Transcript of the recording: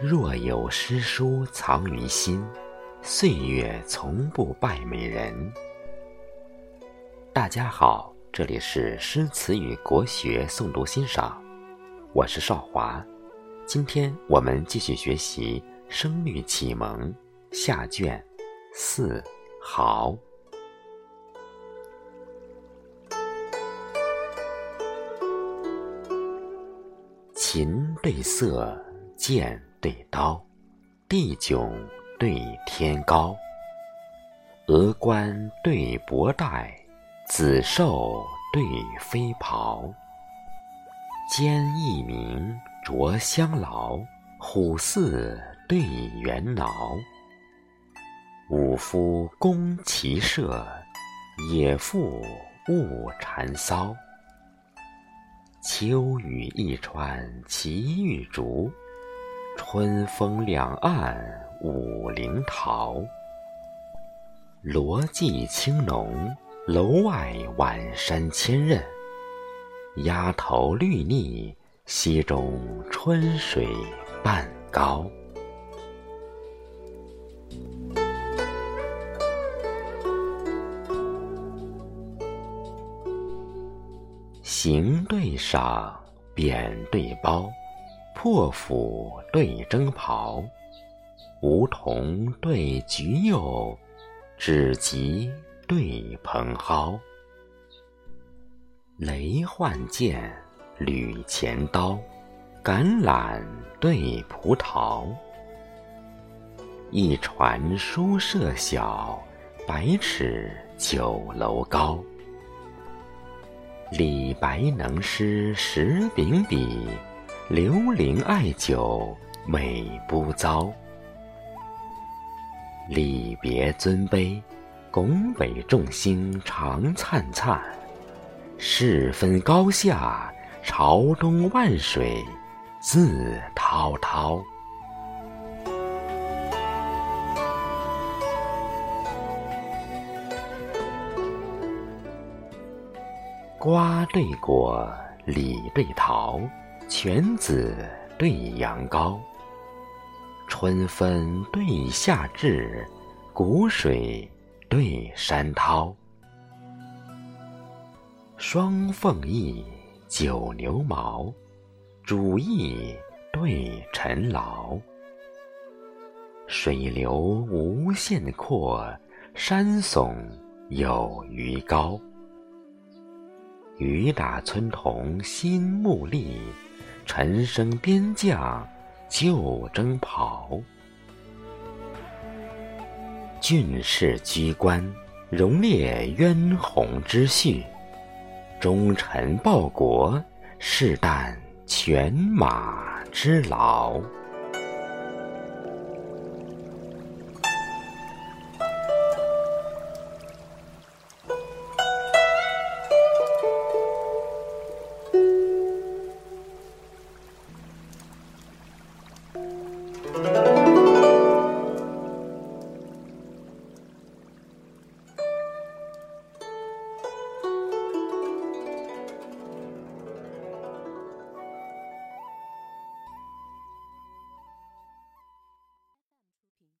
若有诗书藏于心，岁月从不败美人。大家好，这里是诗词与国学诵读欣赏，我是少华。今天我们继续学习《声律启蒙》下卷四豪。琴对瑟，剑对刀，地迥对天高。峨冠对博带，紫绶对飞袍。兼一鸣着香劳，虎似对猿挠。武夫攻骑射，野妇误缠骚。秋雨一川齐玉竹，春风两岸五陵桃。罗髻青浓，楼外晚山千仞。鸭头绿腻，溪中春水半高。行对赏，扁对褒，破釜对征袍，梧桐对菊柚，芷棘对蓬蒿。雷换剑，吕钱刀，橄榄对葡萄。一船书舍小，百尺酒楼高。李白能诗十秉笔，刘伶爱酒美不糟。礼别尊卑，拱北众星长灿灿；事分高下，朝东万水自滔滔。瓜对果，李对桃，犬子对羊羔。春分对夏至，谷水对山涛。双凤翼，九牛毛，主翼对臣劳。水流无限阔，山耸有余高。雨打村童新木笠，陈生边将旧征袍。郡士居官，荣列渊鸿之序；忠臣报国，誓担犬马之劳。